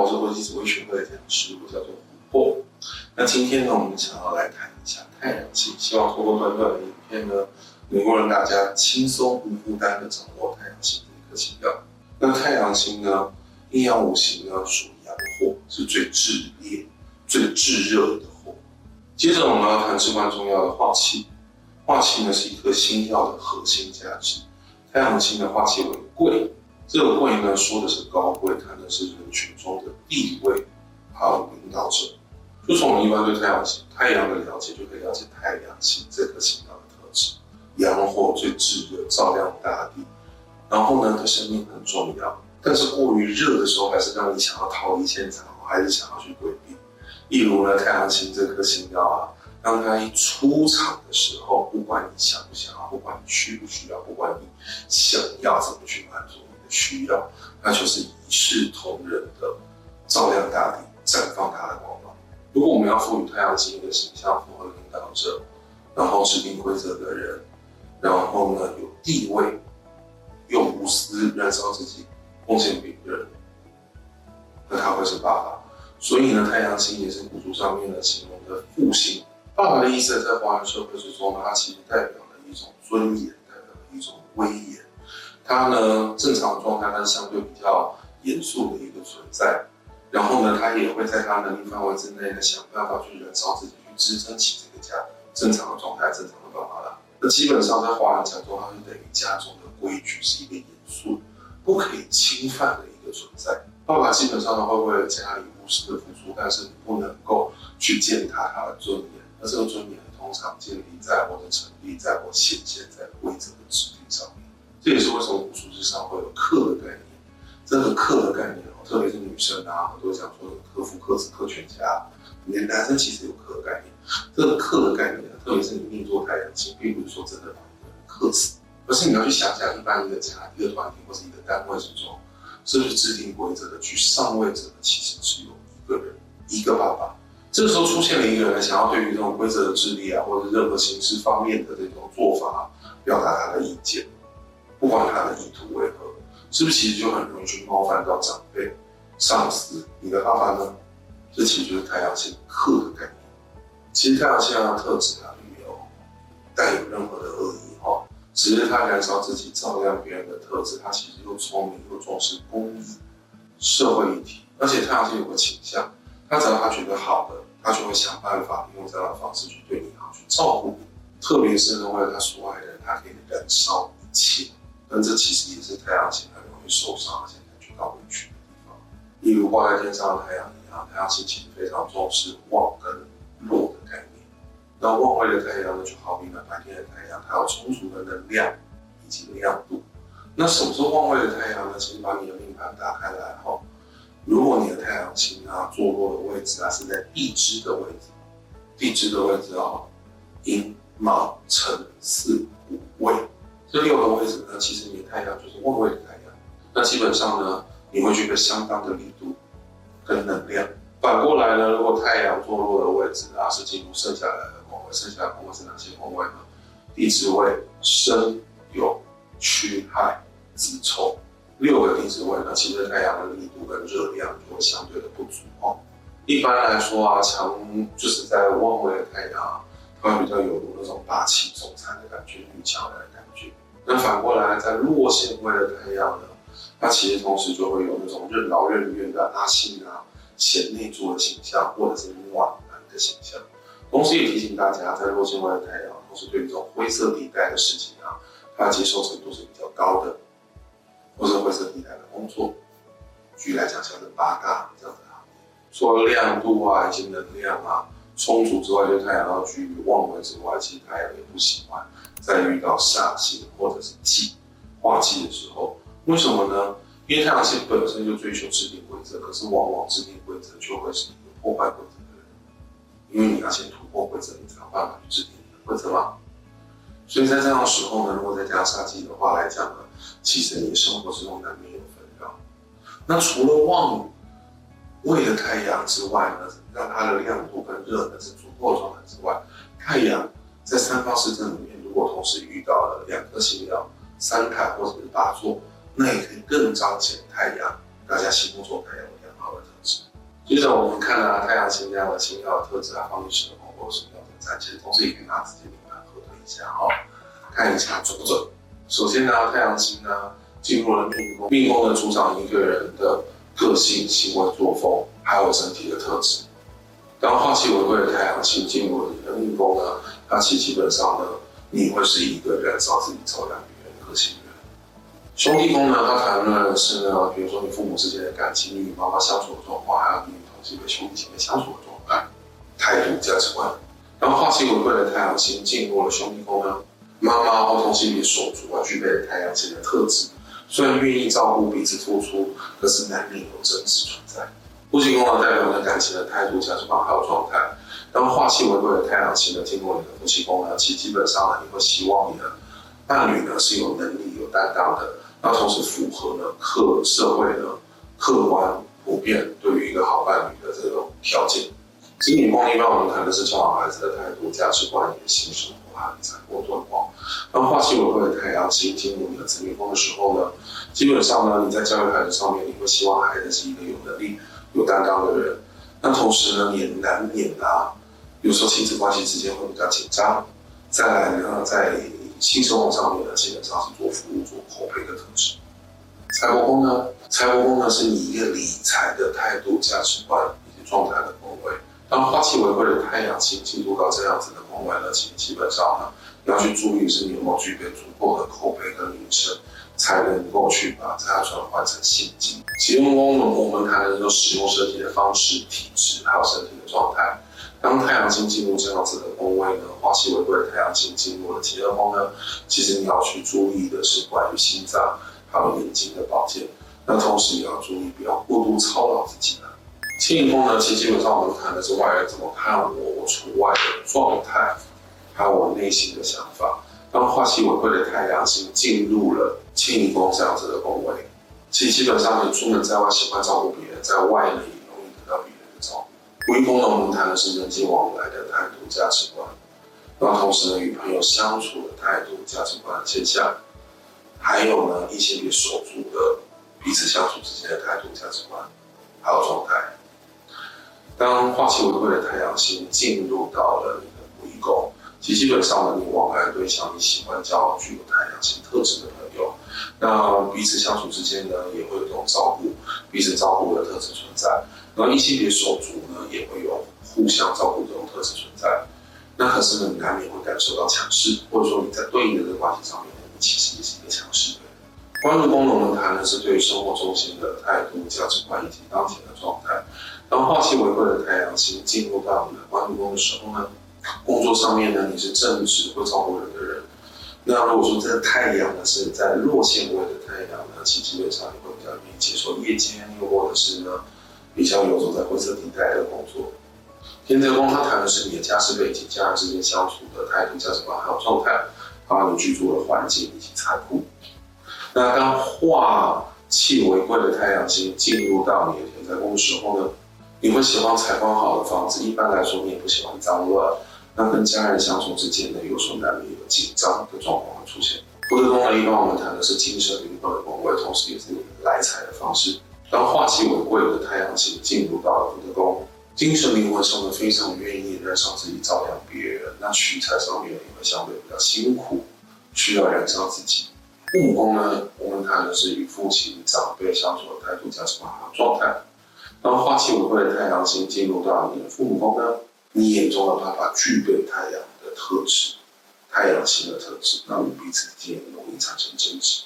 我是国际紫微学会的讲师，我叫做琥珀。那今天呢，我们想要来谈一下太阳星，希望通过短短的影片呢，能够让大家轻松无负担的掌握太阳星的一颗星曜。那太阳星呢，阴阳五行呢属阳火，是最炽烈、最炙热的火。接着我们要谈至关重要的化气，化气呢是一颗星曜的核心价值。太阳星的化气为贵。这个贵呢，说的是高贵，谈的是人群中的地位，还有领导者。就从我们一般对太阳星、太阳的了解，就可以了解太阳星这颗星曜的特质。阳火最炙热，照亮大地。然后呢，它生命很重要，但是过于热的时候，还是让你想要逃离现场，还是想要去规避。例如呢，太阳星这颗星曜啊，当它一出场的时候，不管你想不想要，不管你需不需要，不管你想要怎么去满足。需要，那就是一视同仁的照亮大地，绽放它的光芒。如果我们要赋予太阳星一个形象，符合领导者，然后制定规则的人，然后呢有地位，又无私燃烧自己，奉献别人，那他会是爸爸。所以呢，太阳星也是古书上面的形容的父星。爸爸的意思在华人社会之中，它其实代表了一种尊严，代表了一种威严。他呢，正常的状态，他是相对比较严肃的一个存在。然后呢，他也会在他能力范围之内呢，想办法去燃烧自己，去支撑起这个家。正常的状态，正常的爸爸啦。那基本上在华人讲中，他是等于家中的规矩，是一个严肃、不可以侵犯的一个存在。爸爸基本上呢，会为了家里无私的付出，但是你不能够去践踏他的尊严。那这个尊严通常建立在我的成立，在我显现在规则的制定上面。这也是为什么古书之上会有克的概念。这个克的概念哦，特别是女生啊，很多讲说的克夫、克子、克全家。连男生其实有克的概念。这个克的概念呢，特别是你命坐太阳星，并不是说真的把一个人克死，而是你要去想想，一般一个家、一个团体或是一个单位之中，是不是制定规则的、去上位者的，其实只有一个人，一个爸爸。这个时候出现了一个人，想要对于这种规则的制定啊，或者任何形式方面的这种做法，表达他的意见。不管他的意图为何，是不是其实就很容易去冒犯到长辈、上司？你的爸爸呢？这其实就是太阳星克的概念。其实太阳星的特质啊，并没有带有任何的恶意哈，只是他燃烧自己、照亮别人的特质。他其实又聪明又重视公益、社会议题，而且太阳星有个倾向，他只要他觉得好的，他就会想办法用这样的方式去对你好，去照顾你。特别是呢，为了他所爱的人，他可以燃烧一切。但这其实也是太阳星很容易受伤，而且感觉到委屈的地方。例如挂在天上的太阳一样，太阳星其实非常重视旺跟弱的概念。那旺位的太阳呢，就好比呢白天的太阳，它有充足的能量以及亮度。那什么是旺位的太阳呢？请把你的命盘打开来后，如果你的太阳星啊坐落的位置啊是在地支的位置，地支的位置啊，寅卯辰巳。这六个位置呢，其实你的太阳就是旺位的太阳。那基本上呢，你会具备相当的力度跟能量。反过来呢，如果太阳坐落的位置啊是进入剩下来的宫位，剩下的宫位是哪些宫位呢？地支位、申、酉、戌、亥、子、丑，六个地支位呢，其实太阳的力度跟热量就会相对的不足哦。一般来说啊，强就是在旺位的太阳，它会比较有那种霸气总裁的感觉，女强人的感觉。那反过来，在落陷位的太阳呢，它其实同时就会有那种任劳任怨的阿信啊、贤内助的形象，或者是暖男的形象。同时也提醒大家，在落陷位的太阳，同时对于这种灰色地带的事情啊，它的接受程度是比较高的，或者灰色地带的工作，举例来讲，像是八大这样的行业，说亮度啊以及能量啊充足之外，就是太阳要居于旺位之外，其实太阳也不喜欢。在遇到煞气或者是忌化气的时候，为什么呢？因为太阳星本身就追求制定规则，可是往往制定规则就会是一个破坏规则的人，因为你要先突破规则，你才有办法去制定你的规则嘛。所以在这样的时候呢，如果再加上煞气的话来讲呢，其实你生活之中难免有纷扰。那除了旺位的太阳之外呢，让它的亮度跟热能是足够的状态之外，太阳在三方四正里面。如果同时遇到了两颗星曜，三太或者是八座，那也可以更彰显太阳，大家心目中太阳的良好的特质。接着我们看啊，太阳星这样的星曜的特质啊，方位时的宫位什么样的展现，同时也可以拿自己的命盘核对一下哈，看一下准不准。首先呢，太阳星呢进入了命宫，命宫呢主掌一个人的个性、行为作风，还有整体的特质。当化气为贵的太阳星进入了你的命宫呢，它其实基本上呢，你会是一个燃烧自己、照亮别人的个性。兄弟宫呢，它谈论的是呢，比如说你父母之间的感情，你与妈妈相处的状况，还有你与同性的兄弟姐妹相处的状态、态度、价值观。然后化气为贵的太阳星进入了兄弟宫呢，妈妈或同性别手足啊，具备了太阳星的特质，虽然愿意照顾彼此付出，可是难免有争执存在。夫妻宫呢，代表你的感情的态度、价值观还有状态。当化气为贵的太阳星呢，进入你的夫妻宫呢，其基本上呢，你会希望你的伴侣呢是有能力、有担当的。那同时符合呢客社会呢客观普遍对于一个好伴侣的这种条件。子女宫一般我们谈的是教养孩子的态度、价值观、言行、生活和财帛状况。当化气为贵的太阳星进入你的子女宫的时候呢，基本上呢你在教育孩子上面，你会希望孩子是一个有能力、有担当的人。那同时呢，也难免啊，有时候亲子关系之间会比较紧张。再来呢，在性生活上面呢，基本上是做服务、做口碑的特质。财帛宫呢，财帛宫呢是你一个理财的态度、价值观以及状态的宫位。当化气为贵的太阳星进入到这样子的宫位呢，其实基本上呢，要去注意是你有没有具备足够的口碑跟名声，才能够去把它转换成现金。启用宫呢，我们谈的就使用身体的方式、体质还有身体的状态。当太阳星进入这样子的宫位呢，化气为贵的太阳星进入了疾厄宫呢，其实你要去注意的是关于心脏还有眼睛的保健。那同时也要注意不要过度操劳自己了。迁移宫呢，其实基本上我们谈的是外人怎么看我，我处外的状态，还有我内心的想法。当化气为贵的太阳星进入了迁移宫这样子的宫位，其实基本上你出门在外喜欢照顾别人，在外呢也容易得到别人的照顾。夫妻宫呢，我们谈的是人际往来的态度、价值观，那同时呢，与朋友相处的态度、价值观现象，还有呢，异性别手足的彼此相处之间的态度、价值观，还有状态。当化气为贵的太阳星进入到了你的仆役宫，其基本上呢，你往来对象，你喜欢交具有太阳星特质的朋友，那彼此相处之间呢，也会有这种照顾、彼此照顾的特质存在。然后异性别手足呢，也会有互相照顾这种特质存在。那可是呢，你难免会感受到强势，或者说你在对应的这个关系上面，你其实也是一个强势的人。官禄宫呢，谈的是对于生活中心的态度、价值观以及当前的状态。当化气为贵的太阳星进入到你的官禄宫的时候呢，工作上面呢，你是正直、会照顾人的人。那如果说这太阳呢是在落陷位的太阳呢，其基本上你会比较容易接受夜间，又或者是呢。比较游走在灰色地带的工作。天泽宫它谈的是你的家世背景、家人之间相处的态度、价值观还有状态，还有你居住的环境以及财富。那当化气为贵的太阳星进入到你的天泽宫的时候呢，你会喜欢采光好的房子。一般来说，你也不喜欢脏乱。那跟家人相处之间呢，有时候难免有紧张的状况会出现。福德宫呢，一般我们谈的是精神灵魂的宫位，同时也是你来财的方式。当化气为贵的太阳星进入到了福德宫，精神灵魂上面非常愿意燃烧自己照亮别人，那取财上面也会相对比较辛苦，需要燃烧自己。父母宫呢，我们谈的是与父亲长辈相处的态度、价值观和状态。当化气为贵的太阳星进入到你的父母宫呢，你眼中的爸爸具备太阳的特质，太阳星的特质，那你彼此之间容易产生争执。